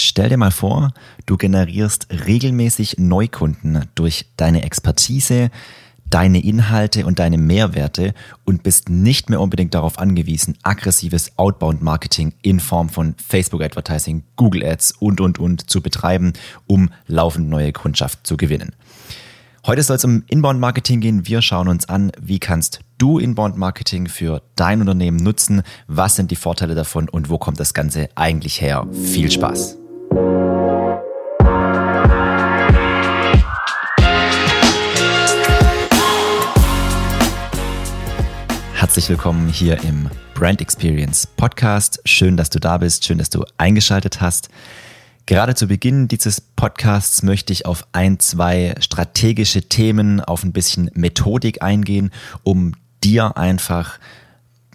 Stell dir mal vor, du generierst regelmäßig Neukunden durch deine Expertise, deine Inhalte und deine Mehrwerte und bist nicht mehr unbedingt darauf angewiesen, aggressives Outbound-Marketing in Form von Facebook-Advertising, Google Ads und, und, und zu betreiben, um laufend neue Kundschaft zu gewinnen. Heute soll es um Inbound-Marketing gehen. Wir schauen uns an, wie kannst du Inbound-Marketing für dein Unternehmen nutzen, was sind die Vorteile davon und wo kommt das Ganze eigentlich her. Viel Spaß! Herzlich willkommen hier im Brand Experience Podcast. Schön, dass du da bist, schön, dass du eingeschaltet hast. Gerade zu Beginn dieses Podcasts möchte ich auf ein, zwei strategische Themen, auf ein bisschen Methodik eingehen, um dir einfach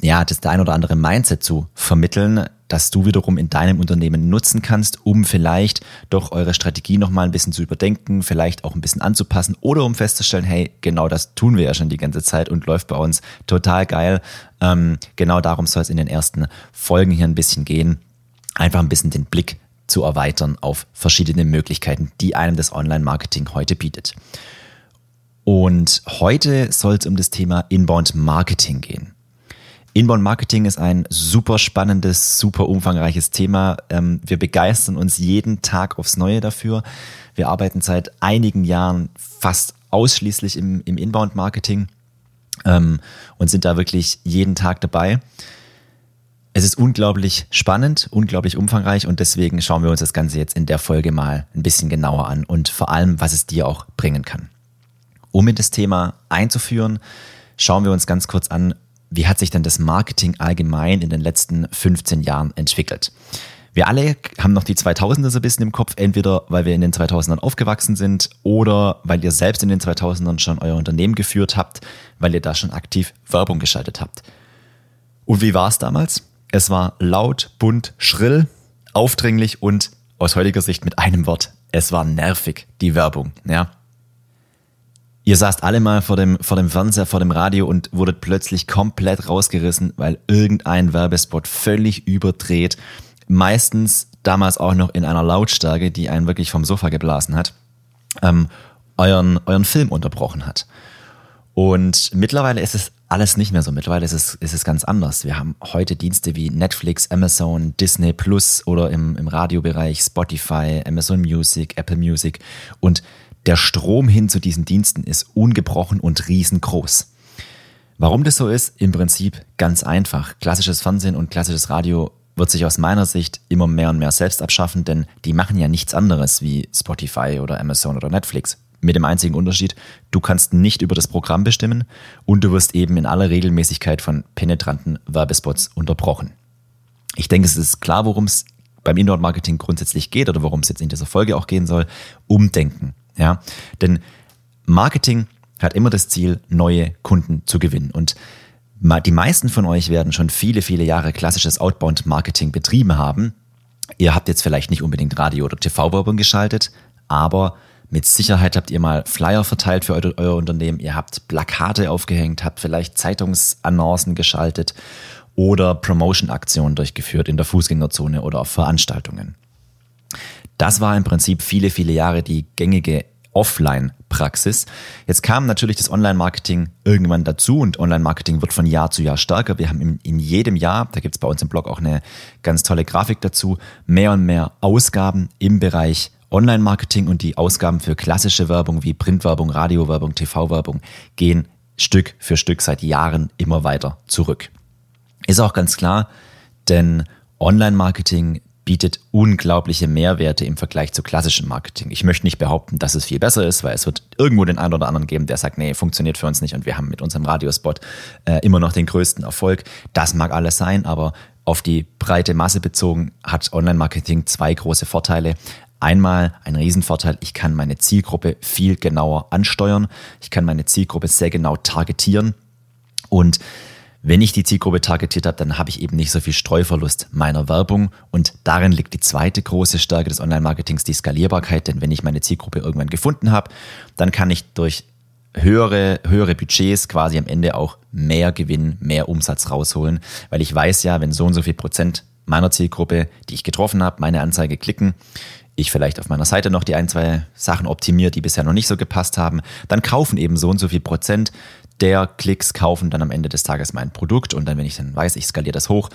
ja, das ein oder andere Mindset zu vermitteln, das du wiederum in deinem Unternehmen nutzen kannst, um vielleicht doch eure Strategie nochmal ein bisschen zu überdenken, vielleicht auch ein bisschen anzupassen oder um festzustellen, hey, genau das tun wir ja schon die ganze Zeit und läuft bei uns total geil. Ähm, genau darum soll es in den ersten Folgen hier ein bisschen gehen. Einfach ein bisschen den Blick zu erweitern auf verschiedene Möglichkeiten, die einem das Online-Marketing heute bietet. Und heute soll es um das Thema Inbound Marketing gehen. Inbound Marketing ist ein super spannendes, super umfangreiches Thema. Ähm, wir begeistern uns jeden Tag aufs Neue dafür. Wir arbeiten seit einigen Jahren fast ausschließlich im, im Inbound Marketing ähm, und sind da wirklich jeden Tag dabei. Es ist unglaublich spannend, unglaublich umfangreich und deswegen schauen wir uns das Ganze jetzt in der Folge mal ein bisschen genauer an und vor allem, was es dir auch bringen kann. Um in das Thema einzuführen, schauen wir uns ganz kurz an, wie hat sich denn das Marketing allgemein in den letzten 15 Jahren entwickelt? Wir alle haben noch die 2000er so ein bisschen im Kopf, entweder weil wir in den 2000ern aufgewachsen sind oder weil ihr selbst in den 2000ern schon euer Unternehmen geführt habt, weil ihr da schon aktiv Werbung geschaltet habt. Und wie war es damals? Es war laut, bunt, schrill, aufdringlich und aus heutiger Sicht mit einem Wort, es war nervig, die Werbung. Ja, Ihr saßt alle mal vor dem, vor dem Fernseher, vor dem Radio und wurdet plötzlich komplett rausgerissen, weil irgendein Werbespot völlig überdreht, meistens damals auch noch in einer Lautstärke, die einen wirklich vom Sofa geblasen hat, ähm, euren, euren Film unterbrochen hat. Und mittlerweile ist es alles nicht mehr so. Mittlerweile ist es, ist es ganz anders. Wir haben heute Dienste wie Netflix, Amazon, Disney Plus oder im, im Radiobereich Spotify, Amazon Music, Apple Music und der Strom hin zu diesen Diensten ist ungebrochen und riesengroß. Warum das so ist? Im Prinzip ganz einfach. Klassisches Fernsehen und klassisches Radio wird sich aus meiner Sicht immer mehr und mehr selbst abschaffen, denn die machen ja nichts anderes wie Spotify oder Amazon oder Netflix. Mit dem einzigen Unterschied, du kannst nicht über das Programm bestimmen und du wirst eben in aller Regelmäßigkeit von penetranten Werbespots unterbrochen. Ich denke, es ist klar, worum es beim Indoor-Marketing grundsätzlich geht oder worum es jetzt in dieser Folge auch gehen soll. Umdenken. Ja, denn Marketing hat immer das Ziel, neue Kunden zu gewinnen. Und die meisten von euch werden schon viele, viele Jahre klassisches Outbound-Marketing betrieben haben. Ihr habt jetzt vielleicht nicht unbedingt Radio- oder TV-Werbung geschaltet, aber mit Sicherheit habt ihr mal Flyer verteilt für euer, euer Unternehmen, ihr habt Plakate aufgehängt, habt vielleicht Zeitungsannoncen geschaltet oder Promotion-Aktionen durchgeführt in der Fußgängerzone oder auf Veranstaltungen. Das war im Prinzip viele, viele Jahre die gängige Offline-Praxis. Jetzt kam natürlich das Online-Marketing irgendwann dazu und Online-Marketing wird von Jahr zu Jahr stärker. Wir haben in, in jedem Jahr, da gibt es bei uns im Blog auch eine ganz tolle Grafik dazu, mehr und mehr Ausgaben im Bereich Online-Marketing und die Ausgaben für klassische Werbung wie Printwerbung, Radiowerbung, TV-Werbung gehen Stück für Stück seit Jahren immer weiter zurück. Ist auch ganz klar, denn Online-Marketing bietet unglaubliche Mehrwerte im Vergleich zu klassischem Marketing. Ich möchte nicht behaupten, dass es viel besser ist, weil es wird irgendwo den einen oder anderen geben, der sagt, nee, funktioniert für uns nicht und wir haben mit unserem Radiospot äh, immer noch den größten Erfolg. Das mag alles sein, aber auf die breite Masse bezogen hat Online-Marketing zwei große Vorteile. Einmal ein Riesenvorteil, ich kann meine Zielgruppe viel genauer ansteuern. Ich kann meine Zielgruppe sehr genau targetieren und wenn ich die Zielgruppe targetiert habe, dann habe ich eben nicht so viel Streuverlust meiner Werbung. Und darin liegt die zweite große Stärke des Online-Marketings, die Skalierbarkeit. Denn wenn ich meine Zielgruppe irgendwann gefunden habe, dann kann ich durch höhere, höhere Budgets quasi am Ende auch mehr Gewinn, mehr Umsatz rausholen. Weil ich weiß ja, wenn so und so viel Prozent meiner Zielgruppe, die ich getroffen habe, meine Anzeige klicken, ich vielleicht auf meiner Seite noch die ein, zwei Sachen optimiere, die bisher noch nicht so gepasst haben, dann kaufen eben so und so viel Prozent der Klicks kaufen dann am Ende des Tages mein Produkt und dann, wenn ich dann weiß, ich skaliere das hoch,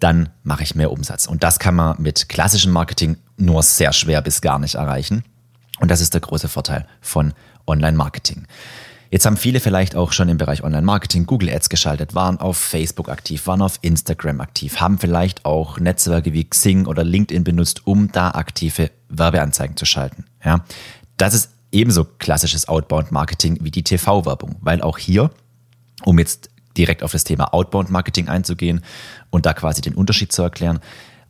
dann mache ich mehr Umsatz. Und das kann man mit klassischem Marketing nur sehr schwer bis gar nicht erreichen. Und das ist der große Vorteil von Online-Marketing. Jetzt haben viele vielleicht auch schon im Bereich Online-Marketing Google Ads geschaltet, waren auf Facebook aktiv, waren auf Instagram aktiv, haben vielleicht auch Netzwerke wie Xing oder LinkedIn benutzt, um da aktive Werbeanzeigen zu schalten. Ja, das ist ebenso klassisches Outbound-Marketing wie die TV-Werbung, weil auch hier, um jetzt direkt auf das Thema Outbound-Marketing einzugehen und da quasi den Unterschied zu erklären,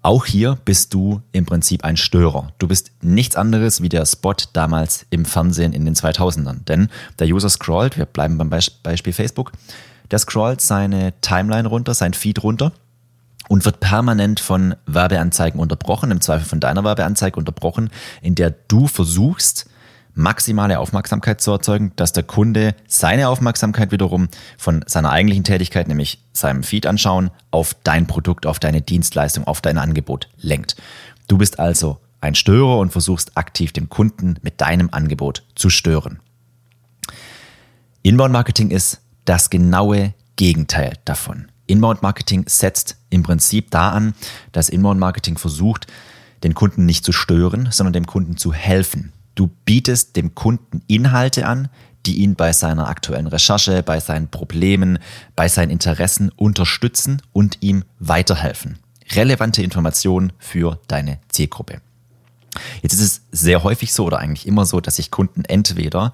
auch hier bist du im Prinzip ein Störer. Du bist nichts anderes wie der Spot damals im Fernsehen in den 2000ern. Denn der User scrollt, wir bleiben beim Beispiel Facebook, der scrollt seine Timeline runter, sein Feed runter und wird permanent von Werbeanzeigen unterbrochen, im Zweifel von deiner Werbeanzeige unterbrochen, in der du versuchst, maximale Aufmerksamkeit zu erzeugen, dass der Kunde seine Aufmerksamkeit wiederum von seiner eigentlichen Tätigkeit, nämlich seinem Feed anschauen, auf dein Produkt, auf deine Dienstleistung, auf dein Angebot lenkt. Du bist also ein Störer und versuchst aktiv den Kunden mit deinem Angebot zu stören. Inbound Marketing ist das genaue Gegenteil davon. Inbound Marketing setzt im Prinzip da an, dass Inbound Marketing versucht, den Kunden nicht zu stören, sondern dem Kunden zu helfen. Du bietest dem Kunden Inhalte an, die ihn bei seiner aktuellen Recherche, bei seinen Problemen, bei seinen Interessen unterstützen und ihm weiterhelfen. Relevante Informationen für deine Zielgruppe. Jetzt ist es sehr häufig so oder eigentlich immer so, dass sich Kunden entweder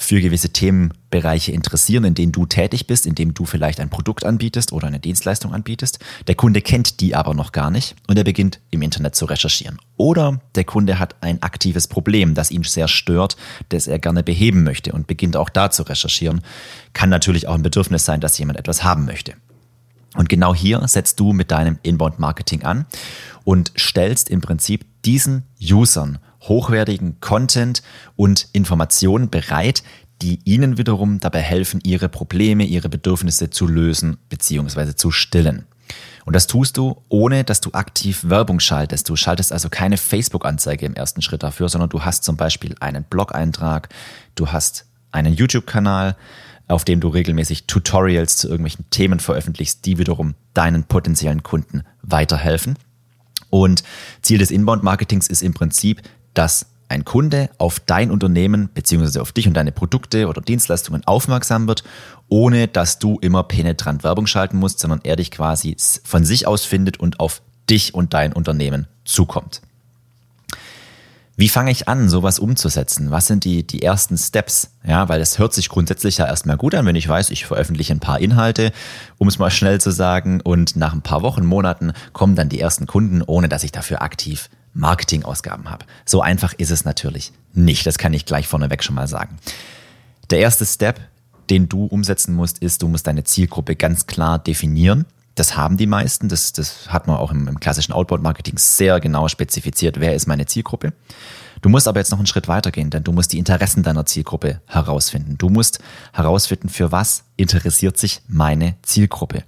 für gewisse Themenbereiche interessieren, in denen du tätig bist, in dem du vielleicht ein Produkt anbietest oder eine Dienstleistung anbietest. Der Kunde kennt die aber noch gar nicht und er beginnt im Internet zu recherchieren. Oder der Kunde hat ein aktives Problem, das ihn sehr stört, das er gerne beheben möchte und beginnt auch da zu recherchieren. Kann natürlich auch ein Bedürfnis sein, dass jemand etwas haben möchte. Und genau hier setzt du mit deinem Inbound Marketing an und stellst im Prinzip diesen Usern hochwertigen Content und Informationen bereit, die Ihnen wiederum dabei helfen, Ihre Probleme, Ihre Bedürfnisse zu lösen bzw. zu stillen. Und das tust du, ohne dass du aktiv Werbung schaltest. Du schaltest also keine Facebook-Anzeige im ersten Schritt dafür, sondern du hast zum Beispiel einen Blog-Eintrag, du hast einen YouTube-Kanal, auf dem du regelmäßig Tutorials zu irgendwelchen Themen veröffentlichst, die wiederum deinen potenziellen Kunden weiterhelfen. Und Ziel des Inbound-Marketings ist im Prinzip, dass ein Kunde auf dein Unternehmen beziehungsweise auf dich und deine Produkte oder Dienstleistungen aufmerksam wird, ohne dass du immer penetrant Werbung schalten musst, sondern er dich quasi von sich aus findet und auf dich und dein Unternehmen zukommt. Wie fange ich an, sowas umzusetzen? Was sind die, die ersten Steps? Ja, weil es hört sich grundsätzlich ja erstmal gut an, wenn ich weiß, ich veröffentliche ein paar Inhalte, um es mal schnell zu sagen, und nach ein paar Wochen, Monaten kommen dann die ersten Kunden, ohne dass ich dafür aktiv Marketingausgaben habe. So einfach ist es natürlich nicht. Das kann ich gleich vorneweg schon mal sagen. Der erste Step, den du umsetzen musst, ist, du musst deine Zielgruppe ganz klar definieren. Das haben die meisten. Das, das hat man auch im, im klassischen Outbound-Marketing sehr genau spezifiziert. Wer ist meine Zielgruppe? Du musst aber jetzt noch einen Schritt weitergehen, denn du musst die Interessen deiner Zielgruppe herausfinden. Du musst herausfinden, für was interessiert sich meine Zielgruppe.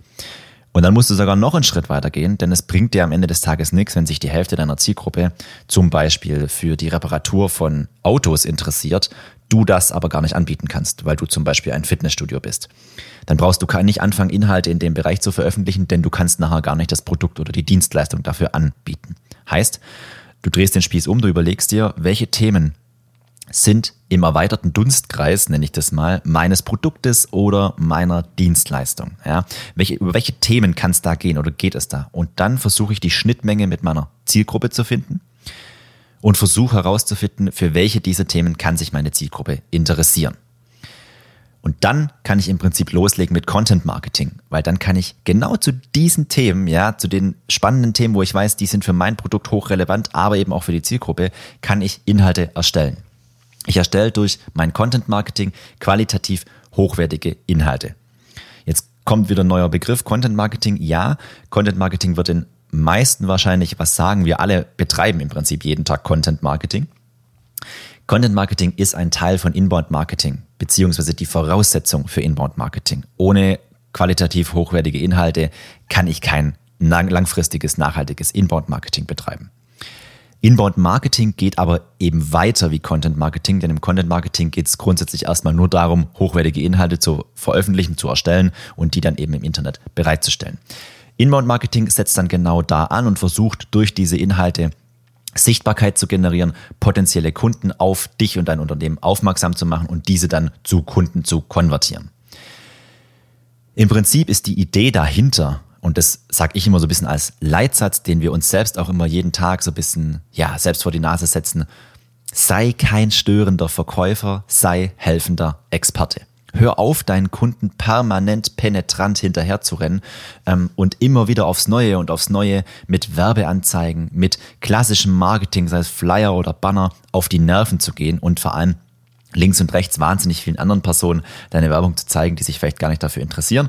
Und dann musst du sogar noch einen Schritt weiter gehen, denn es bringt dir am Ende des Tages nichts, wenn sich die Hälfte deiner Zielgruppe zum Beispiel für die Reparatur von Autos interessiert, du das aber gar nicht anbieten kannst, weil du zum Beispiel ein Fitnessstudio bist. Dann brauchst du nicht anfangen, Inhalte in dem Bereich zu veröffentlichen, denn du kannst nachher gar nicht das Produkt oder die Dienstleistung dafür anbieten. Heißt, du drehst den Spieß um, du überlegst dir, welche Themen sind im erweiterten Dunstkreis, nenne ich das mal, meines Produktes oder meiner Dienstleistung. Ja? Welche, über welche Themen kann es da gehen oder geht es da? Und dann versuche ich die Schnittmenge mit meiner Zielgruppe zu finden und versuche herauszufinden, für welche dieser Themen kann sich meine Zielgruppe interessieren. Und dann kann ich im Prinzip loslegen mit Content Marketing, weil dann kann ich genau zu diesen Themen, ja, zu den spannenden Themen, wo ich weiß, die sind für mein Produkt hochrelevant, aber eben auch für die Zielgruppe, kann ich Inhalte erstellen. Ich erstelle durch mein Content Marketing qualitativ hochwertige Inhalte. Jetzt kommt wieder ein neuer Begriff, Content Marketing. Ja, Content Marketing wird den meisten wahrscheinlich was sagen. Wir alle betreiben im Prinzip jeden Tag Content Marketing. Content Marketing ist ein Teil von Inbound Marketing, beziehungsweise die Voraussetzung für Inbound Marketing. Ohne qualitativ hochwertige Inhalte kann ich kein langfristiges, nachhaltiges Inbound-Marketing betreiben. Inbound-Marketing geht aber eben weiter wie Content-Marketing, denn im Content-Marketing geht es grundsätzlich erstmal nur darum, hochwertige Inhalte zu veröffentlichen, zu erstellen und die dann eben im Internet bereitzustellen. Inbound-Marketing setzt dann genau da an und versucht durch diese Inhalte Sichtbarkeit zu generieren, potenzielle Kunden auf dich und dein Unternehmen aufmerksam zu machen und diese dann zu Kunden zu konvertieren. Im Prinzip ist die Idee dahinter und das sage ich immer so ein bisschen als Leitsatz, den wir uns selbst auch immer jeden Tag so ein bisschen, ja, selbst vor die Nase setzen. Sei kein störender Verkäufer, sei helfender Experte. Hör auf, deinen Kunden permanent penetrant hinterher zu rennen ähm, und immer wieder aufs Neue und aufs Neue mit Werbeanzeigen, mit klassischem Marketing, sei es Flyer oder Banner, auf die Nerven zu gehen und vor allem links und rechts wahnsinnig vielen anderen Personen deine Werbung zu zeigen, die sich vielleicht gar nicht dafür interessieren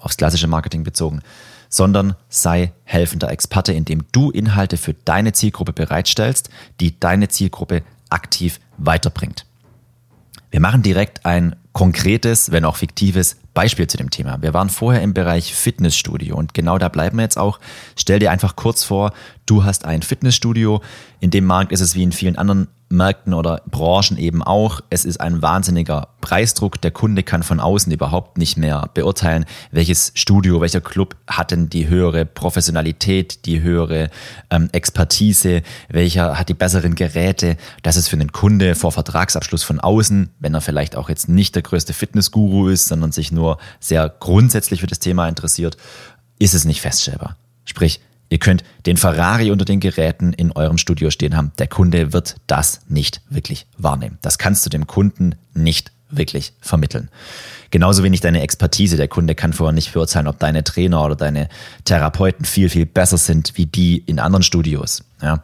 aufs klassische Marketing bezogen, sondern sei helfender Experte, indem du Inhalte für deine Zielgruppe bereitstellst, die deine Zielgruppe aktiv weiterbringt. Wir machen direkt ein konkretes, wenn auch fiktives Beispiel zu dem Thema. Wir waren vorher im Bereich Fitnessstudio und genau da bleiben wir jetzt auch. Stell dir einfach kurz vor, du hast ein Fitnessstudio. In dem Markt ist es wie in vielen anderen Märkten oder Branchen eben auch. Es ist ein wahnsinniger Preisdruck. Der Kunde kann von außen überhaupt nicht mehr beurteilen, welches Studio, welcher Club hat denn die höhere Professionalität, die höhere ähm, Expertise, welcher hat die besseren Geräte. Das ist für den Kunde vor Vertragsabschluss von außen, wenn er vielleicht auch jetzt nicht der größte Fitnessguru ist, sondern sich nur sehr grundsätzlich für das Thema interessiert, ist es nicht feststellbar. Sprich, Ihr könnt den Ferrari unter den Geräten in eurem Studio stehen haben. Der Kunde wird das nicht wirklich wahrnehmen. Das kannst du dem Kunden nicht wirklich vermitteln. Genauso wenig deine Expertise. Der Kunde kann vorher nicht beurteilen, ob deine Trainer oder deine Therapeuten viel, viel besser sind wie die in anderen Studios. Ja.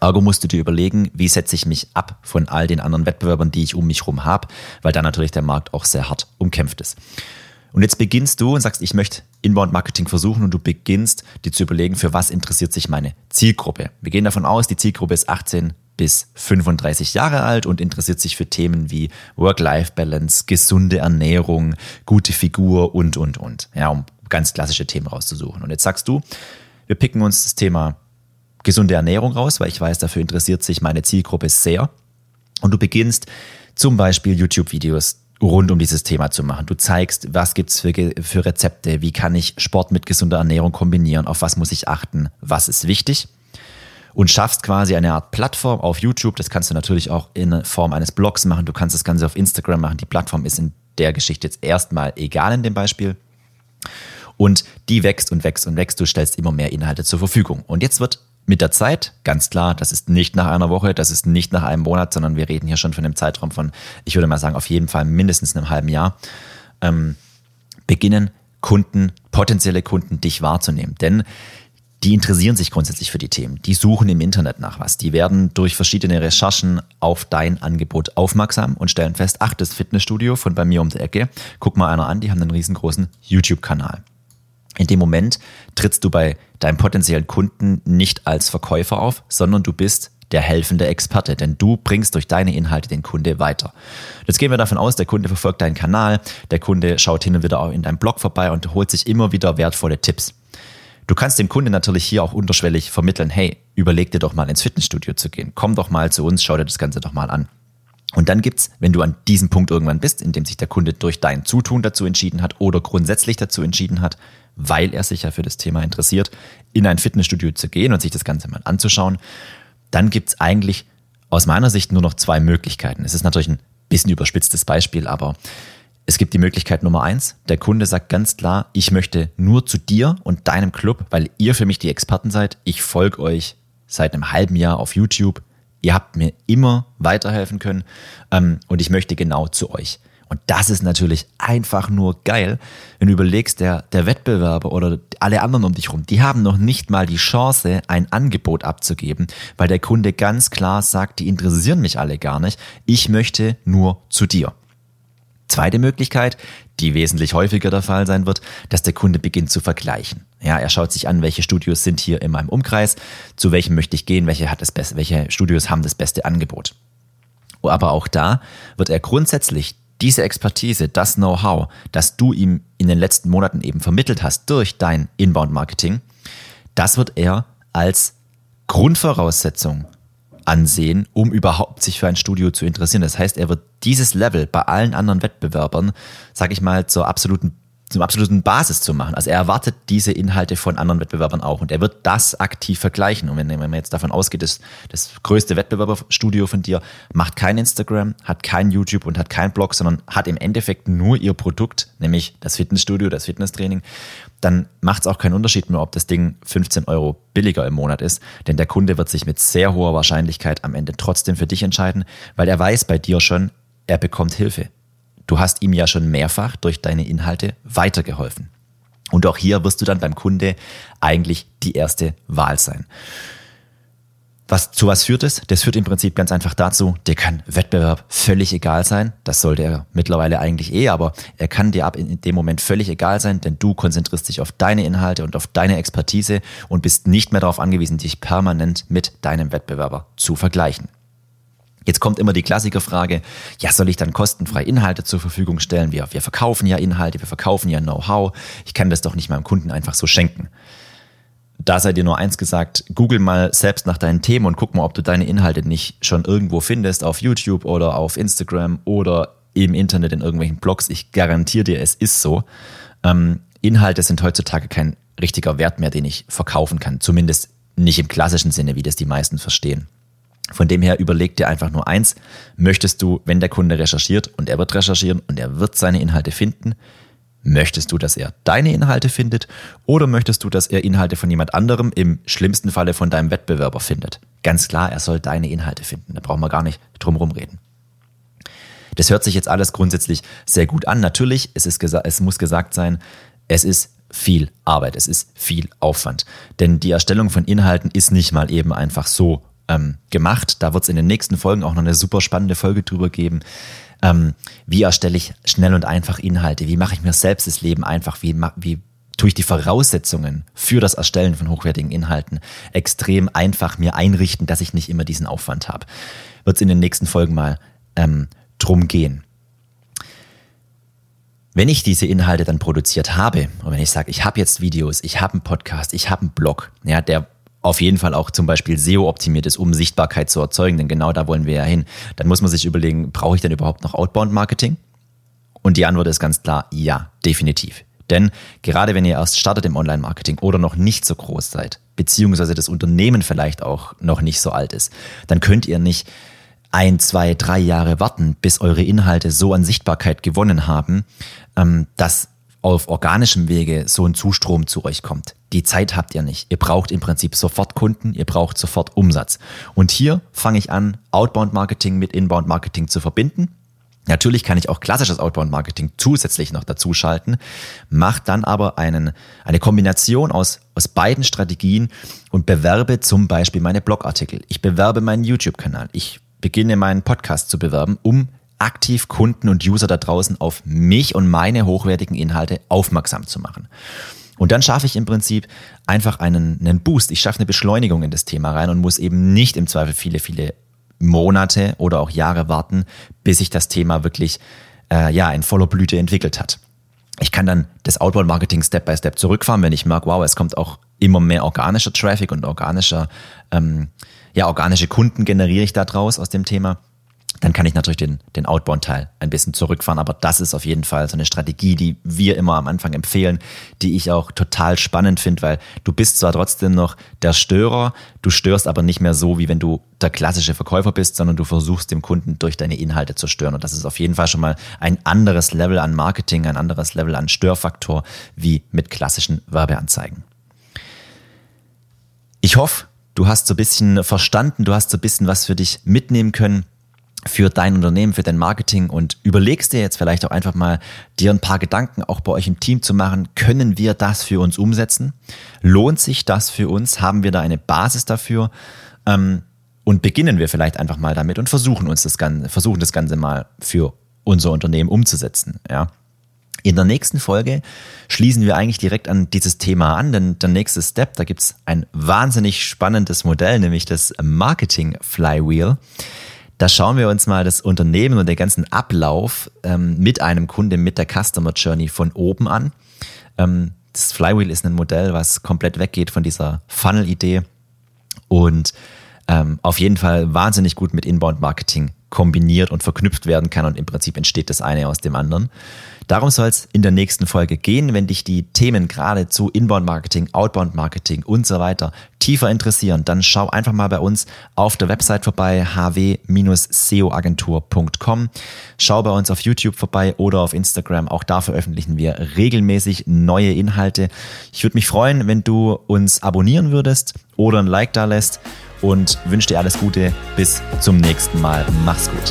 Ergo musst du dir überlegen, wie setze ich mich ab von all den anderen Wettbewerbern, die ich um mich herum habe, weil da natürlich der Markt auch sehr hart umkämpft ist. Und jetzt beginnst du und sagst, ich möchte Inbound-Marketing versuchen und du beginnst dir zu überlegen, für was interessiert sich meine Zielgruppe. Wir gehen davon aus, die Zielgruppe ist 18 bis 35 Jahre alt und interessiert sich für Themen wie Work-Life-Balance, gesunde Ernährung, gute Figur und, und, und. Ja, um ganz klassische Themen rauszusuchen. Und jetzt sagst du, wir picken uns das Thema gesunde Ernährung raus, weil ich weiß, dafür interessiert sich meine Zielgruppe sehr. Und du beginnst zum Beispiel YouTube-Videos rund um dieses Thema zu machen. Du zeigst, was gibt's für, für Rezepte, wie kann ich Sport mit gesunder Ernährung kombinieren, auf was muss ich achten, was ist wichtig und schaffst quasi eine Art Plattform auf YouTube. Das kannst du natürlich auch in Form eines Blogs machen. Du kannst das Ganze auf Instagram machen. Die Plattform ist in der Geschichte jetzt erstmal egal in dem Beispiel. Und die wächst und wächst und wächst. Du stellst immer mehr Inhalte zur Verfügung. Und jetzt wird mit der Zeit, ganz klar, das ist nicht nach einer Woche, das ist nicht nach einem Monat, sondern wir reden hier schon von einem Zeitraum von, ich würde mal sagen, auf jeden Fall mindestens einem halben Jahr, ähm, beginnen Kunden, potenzielle Kunden, dich wahrzunehmen. Denn die interessieren sich grundsätzlich für die Themen. Die suchen im Internet nach was. Die werden durch verschiedene Recherchen auf dein Angebot aufmerksam und stellen fest, ach, das Fitnessstudio von bei mir um die Ecke, guck mal einer an, die haben einen riesengroßen YouTube-Kanal. In dem Moment trittst du bei deinem potenziellen Kunden nicht als Verkäufer auf, sondern du bist der helfende Experte, denn du bringst durch deine Inhalte den Kunde weiter. Jetzt gehen wir davon aus, der Kunde verfolgt deinen Kanal, der Kunde schaut hin und wieder auch in deinem Blog vorbei und holt sich immer wieder wertvolle Tipps. Du kannst dem Kunde natürlich hier auch unterschwellig vermitteln, hey, überleg dir doch mal ins Fitnessstudio zu gehen. Komm doch mal zu uns, schau dir das Ganze doch mal an. Und dann gibt's, wenn du an diesem Punkt irgendwann bist, in dem sich der Kunde durch dein Zutun dazu entschieden hat oder grundsätzlich dazu entschieden hat, weil er sich ja für das Thema interessiert, in ein Fitnessstudio zu gehen und sich das Ganze mal anzuschauen, dann gibt's eigentlich aus meiner Sicht nur noch zwei Möglichkeiten. Es ist natürlich ein bisschen überspitztes Beispiel, aber es gibt die Möglichkeit Nummer eins. Der Kunde sagt ganz klar, ich möchte nur zu dir und deinem Club, weil ihr für mich die Experten seid. Ich folge euch seit einem halben Jahr auf YouTube. Ihr habt mir immer weiterhelfen können ähm, und ich möchte genau zu euch. Und das ist natürlich einfach nur geil, wenn du überlegst, der, der Wettbewerber oder alle anderen um dich rum, die haben noch nicht mal die Chance, ein Angebot abzugeben, weil der Kunde ganz klar sagt, die interessieren mich alle gar nicht. Ich möchte nur zu dir. Zweite Möglichkeit, die wesentlich häufiger der Fall sein wird, dass der Kunde beginnt zu vergleichen. Ja, er schaut sich an, welche Studios sind hier in meinem Umkreis, zu welchem möchte ich gehen, welche hat das beste, welche Studios haben das beste Angebot. Aber auch da wird er grundsätzlich diese Expertise, das Know-how, das du ihm in den letzten Monaten eben vermittelt hast durch dein Inbound-Marketing, Das wird er als Grundvoraussetzung ansehen, um überhaupt sich für ein Studio zu interessieren. Das heißt, er wird dieses Level bei allen anderen Wettbewerbern, sag ich mal, zur absoluten zum absoluten Basis zu machen. Also er erwartet diese Inhalte von anderen Wettbewerbern auch und er wird das aktiv vergleichen. Und wenn, wenn man jetzt davon ausgeht, dass das größte Wettbewerberstudio von dir macht kein Instagram, hat kein YouTube und hat kein Blog, sondern hat im Endeffekt nur ihr Produkt, nämlich das Fitnessstudio, das Fitnesstraining, dann macht es auch keinen Unterschied mehr, ob das Ding 15 Euro billiger im Monat ist, denn der Kunde wird sich mit sehr hoher Wahrscheinlichkeit am Ende trotzdem für dich entscheiden, weil er weiß bei dir schon, er bekommt Hilfe. Du hast ihm ja schon mehrfach durch deine Inhalte weitergeholfen. Und auch hier wirst du dann beim Kunde eigentlich die erste Wahl sein. Was, zu was führt es? Das führt im Prinzip ganz einfach dazu, dir kann Wettbewerb völlig egal sein. Das sollte er mittlerweile eigentlich eh, aber er kann dir ab in dem Moment völlig egal sein, denn du konzentrierst dich auf deine Inhalte und auf deine Expertise und bist nicht mehr darauf angewiesen, dich permanent mit deinem Wettbewerber zu vergleichen. Jetzt kommt immer die Klassikerfrage, ja, soll ich dann kostenfrei Inhalte zur Verfügung stellen? Wir, wir verkaufen ja Inhalte, wir verkaufen ja Know-how. Ich kann das doch nicht meinem Kunden einfach so schenken. Da sei dir nur eins gesagt, google mal selbst nach deinen Themen und guck mal, ob du deine Inhalte nicht schon irgendwo findest, auf YouTube oder auf Instagram oder im Internet in irgendwelchen Blogs. Ich garantiere dir, es ist so. Ähm, Inhalte sind heutzutage kein richtiger Wert mehr, den ich verkaufen kann. Zumindest nicht im klassischen Sinne, wie das die meisten verstehen. Von dem her überleg dir einfach nur eins, möchtest du, wenn der Kunde recherchiert und er wird recherchieren und er wird seine Inhalte finden, möchtest du, dass er deine Inhalte findet oder möchtest du, dass er Inhalte von jemand anderem, im schlimmsten Falle von deinem Wettbewerber findet? Ganz klar, er soll deine Inhalte finden, da brauchen wir gar nicht drum reden. Das hört sich jetzt alles grundsätzlich sehr gut an. Natürlich, es, ist es muss gesagt sein, es ist viel Arbeit, es ist viel Aufwand. Denn die Erstellung von Inhalten ist nicht mal eben einfach so ähm, gemacht. Da wird es in den nächsten Folgen auch noch eine super spannende Folge drüber geben. Ähm, wie erstelle ich schnell und einfach Inhalte? Wie mache ich mir selbst das Leben einfach? Wie, wie tue ich die Voraussetzungen für das Erstellen von hochwertigen Inhalten extrem einfach mir einrichten, dass ich nicht immer diesen Aufwand habe? Wird es in den nächsten Folgen mal ähm, drum gehen. Wenn ich diese Inhalte dann produziert habe und wenn ich sage, ich habe jetzt Videos, ich habe einen Podcast, ich habe einen Blog, ja, der auf jeden Fall auch zum Beispiel SEO-optimiert ist, um Sichtbarkeit zu erzeugen, denn genau da wollen wir ja hin. Dann muss man sich überlegen, brauche ich denn überhaupt noch Outbound-Marketing? Und die Antwort ist ganz klar, ja, definitiv. Denn gerade wenn ihr erst startet im Online-Marketing oder noch nicht so groß seid, beziehungsweise das Unternehmen vielleicht auch noch nicht so alt ist, dann könnt ihr nicht ein, zwei, drei Jahre warten, bis eure Inhalte so an Sichtbarkeit gewonnen haben, ähm, dass auf organischem Wege so ein Zustrom zu euch kommt. Die Zeit habt ihr nicht. Ihr braucht im Prinzip sofort Kunden, ihr braucht sofort Umsatz. Und hier fange ich an, Outbound Marketing mit Inbound Marketing zu verbinden. Natürlich kann ich auch klassisches Outbound Marketing zusätzlich noch dazu schalten, macht dann aber einen, eine Kombination aus, aus beiden Strategien und bewerbe zum Beispiel meine Blogartikel. Ich bewerbe meinen YouTube-Kanal. Ich beginne meinen Podcast zu bewerben, um aktiv Kunden und User da draußen auf mich und meine hochwertigen Inhalte aufmerksam zu machen. Und dann schaffe ich im Prinzip einfach einen, einen Boost. Ich schaffe eine Beschleunigung in das Thema rein und muss eben nicht im Zweifel viele, viele Monate oder auch Jahre warten, bis sich das Thema wirklich äh, ja in voller Blüte entwickelt hat. Ich kann dann das Outbound-Marketing Step by Step zurückfahren, wenn ich merke, wow, es kommt auch immer mehr organischer Traffic und organischer, ähm, ja, organische Kunden generiere ich da draus aus dem Thema dann kann ich natürlich den, den Outbound-Teil ein bisschen zurückfahren. Aber das ist auf jeden Fall so eine Strategie, die wir immer am Anfang empfehlen, die ich auch total spannend finde, weil du bist zwar trotzdem noch der Störer, du störst aber nicht mehr so, wie wenn du der klassische Verkäufer bist, sondern du versuchst dem Kunden durch deine Inhalte zu stören. Und das ist auf jeden Fall schon mal ein anderes Level an Marketing, ein anderes Level an Störfaktor wie mit klassischen Werbeanzeigen. Ich hoffe, du hast so ein bisschen verstanden, du hast so ein bisschen was für dich mitnehmen können für dein Unternehmen, für dein Marketing und überlegst dir jetzt vielleicht auch einfach mal, dir ein paar Gedanken auch bei euch im Team zu machen. Können wir das für uns umsetzen? Lohnt sich das für uns? Haben wir da eine Basis dafür? Ähm, und beginnen wir vielleicht einfach mal damit und versuchen uns das Ganze, versuchen das Ganze mal für unser Unternehmen umzusetzen, ja. In der nächsten Folge schließen wir eigentlich direkt an dieses Thema an, denn der nächste Step, da gibt's ein wahnsinnig spannendes Modell, nämlich das Marketing Flywheel. Da schauen wir uns mal das Unternehmen und den ganzen Ablauf ähm, mit einem Kunde, mit der Customer Journey von oben an. Ähm, das Flywheel ist ein Modell, was komplett weggeht von dieser Funnel-Idee und ähm, auf jeden Fall wahnsinnig gut mit Inbound-Marketing kombiniert und verknüpft werden kann und im Prinzip entsteht das eine aus dem anderen. Darum soll es in der nächsten Folge gehen, wenn dich die Themen gerade zu Inbound-Marketing, Outbound-Marketing und so weiter tiefer interessieren, dann schau einfach mal bei uns auf der Website vorbei, hw-seoagentur.com. Schau bei uns auf YouTube vorbei oder auf Instagram. Auch da veröffentlichen wir regelmäßig neue Inhalte. Ich würde mich freuen, wenn du uns abonnieren würdest oder ein Like da lässt und wünsche dir alles Gute. Bis zum nächsten Mal. Mach's gut.